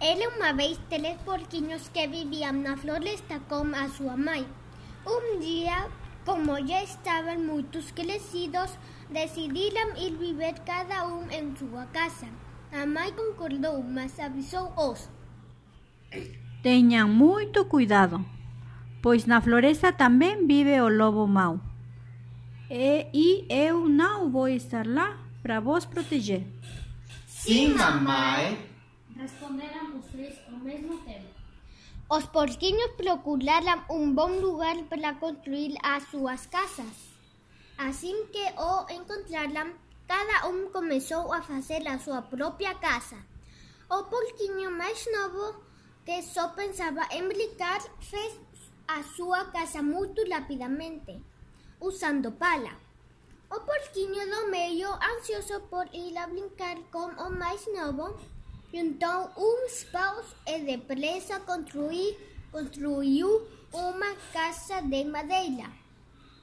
Era uma vez três porquinhos que viviam na floresta com a sua mãe. Um dia, como já estavam muito crescidos, decidiram ir viver cada um em sua casa. A mãe concordou, mas avisou-os. Tenham muito cuidado, pois na floresta também vive o lobo mau. E, e eu não vou estar lá para vos proteger. Sim, mamãe. Responderam os três ao mesmo tempo. Os porquinhos procuraram um bom lugar para construir as suas casas. Assim que o encontraram, cada um começou a fazer a sua própria casa. O porquinho mais novo, que só pensava em brincar, fez a sua casa muito rapidamente, usando pala. O porquinho do meio, ansioso por ir a brincar com o mais novo, juntou uns paus e depressa construí, construiu uma casa de madeira.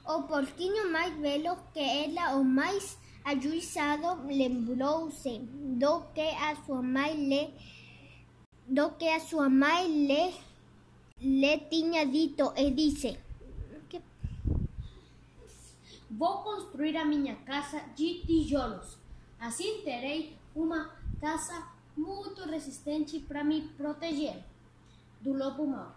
O porquinho mais velho, que era o mais ajuizado, lembrou-se do que a sua mãe lhe do que a sua mãe lhe, lhe tinha dito e disse: "Que Vou construir a minha casa de tijolos. Assim terei uma casa muito resistente para me proteger do lobo mau.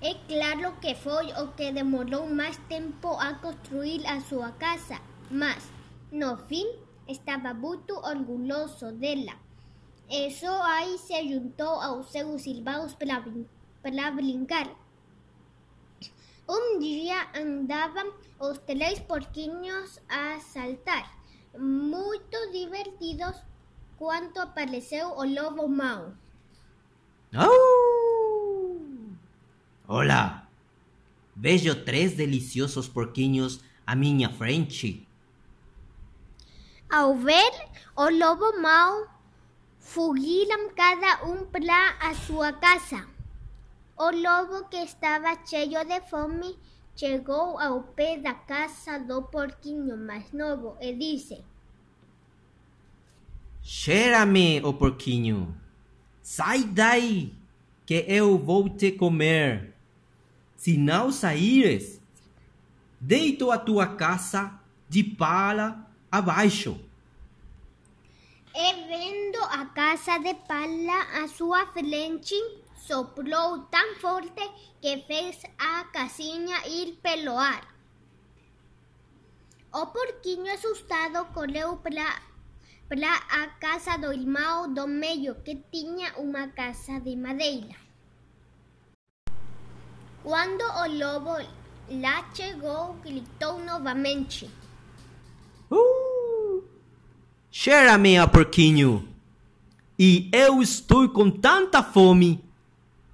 É claro que foi o que demorou mais tempo a construir a sua casa, mas, no fim, estava muito orgulhoso dela. E só aí se juntou aos seus irmãos para, para brincar. Um dia andavam os três porquinhos a saltar, muito divertidos, quando apareceu o lobo mau. ¡Au! Hola. Vejo três deliciosos porquinhos à minha frente. Ao ver o lobo mau, fugiram cada um para a sua casa. O lobo, que estava cheio de fome, chegou ao pé da casa do porquinho mais novo e disse: Cheira-me, o porquinho. Sai daí, que eu vou te comer. Se não saíres, deito a tua casa de pala abaixo. E vendo a casa de pala à sua frente, soprou tão forte que fez a casinha ir pelo ar. O porquinho assustado correu para, para a casa do irmão do meio, que tinha uma casa de madeira. Quando o lobo lá chegou, gritou novamente. Uh! Cheira-me, a porquinho. E eu estou com tanta fome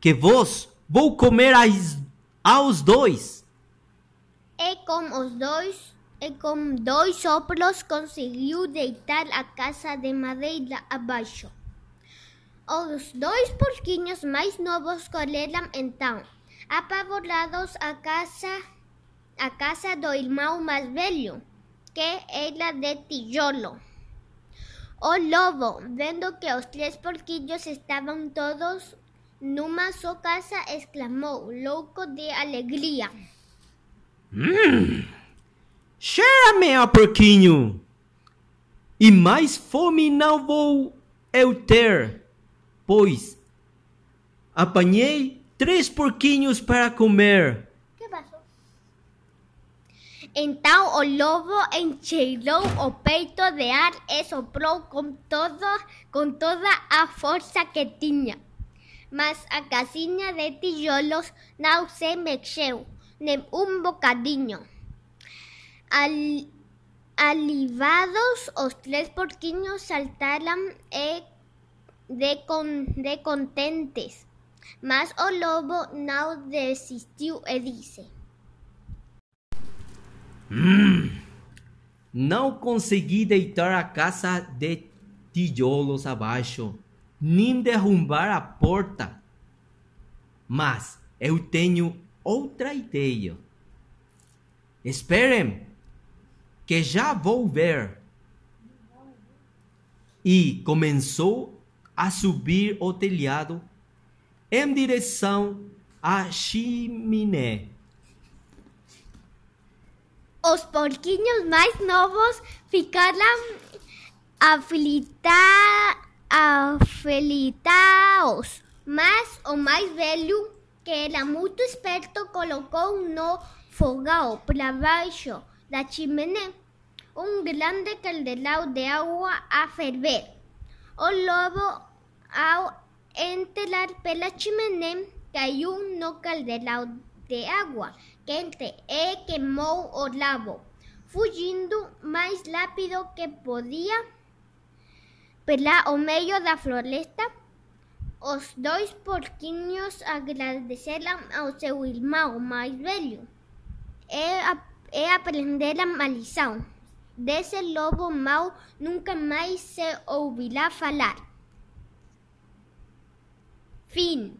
que vos vou comer as, aos dois. E com os dois, e com dois sopros conseguiu deitar a casa de madeira abaixo. Os dois porquinhos mais novos correram então, apavorados a casa, a casa do irmão mais velho, que era de tijolo. O lobo, vendo que os três porquinhos estavam todos numa só casa, exclamou, louco de alegria. Cheira-me, a porquinho. E mais fome não vou eu ter, pois apanhei três porquinhos para comer. que passou? Então o lobo encheirou o peito de ar e soprou com, todo, com toda a força que tinha. Mas a casinha de tijolos não se mexeu, nem um bocadinho. Al, alivados, os três porquinhos saltaram e de, de contentes. Mas o lobo não desistiu e disse: Não consegui deitar a casa de tijolos abaixo, nem derrubar a porta. Mas eu tenho outra ideia. Esperem, que já vou ver. E começou a subir o telhado em direção à chaminé. Os porquinhos mais novos ficaram aflita, aflitados, mas o mais velho, que era muito esperto, colocou no fogão para baixo da chaminé um grande caldeirão de água a ferver. O lobo, ao entrar pela chaminé, caiu no caldeirão de água quente e queimou o lobo, fugindo mais rápido que podia pela o meio da floresta os dois porquinhos agradeceran ao seu irmão máis velho e, a, e aprenderan a lição. Dese lobo mau nunca máis se ouvirá falar. Fin.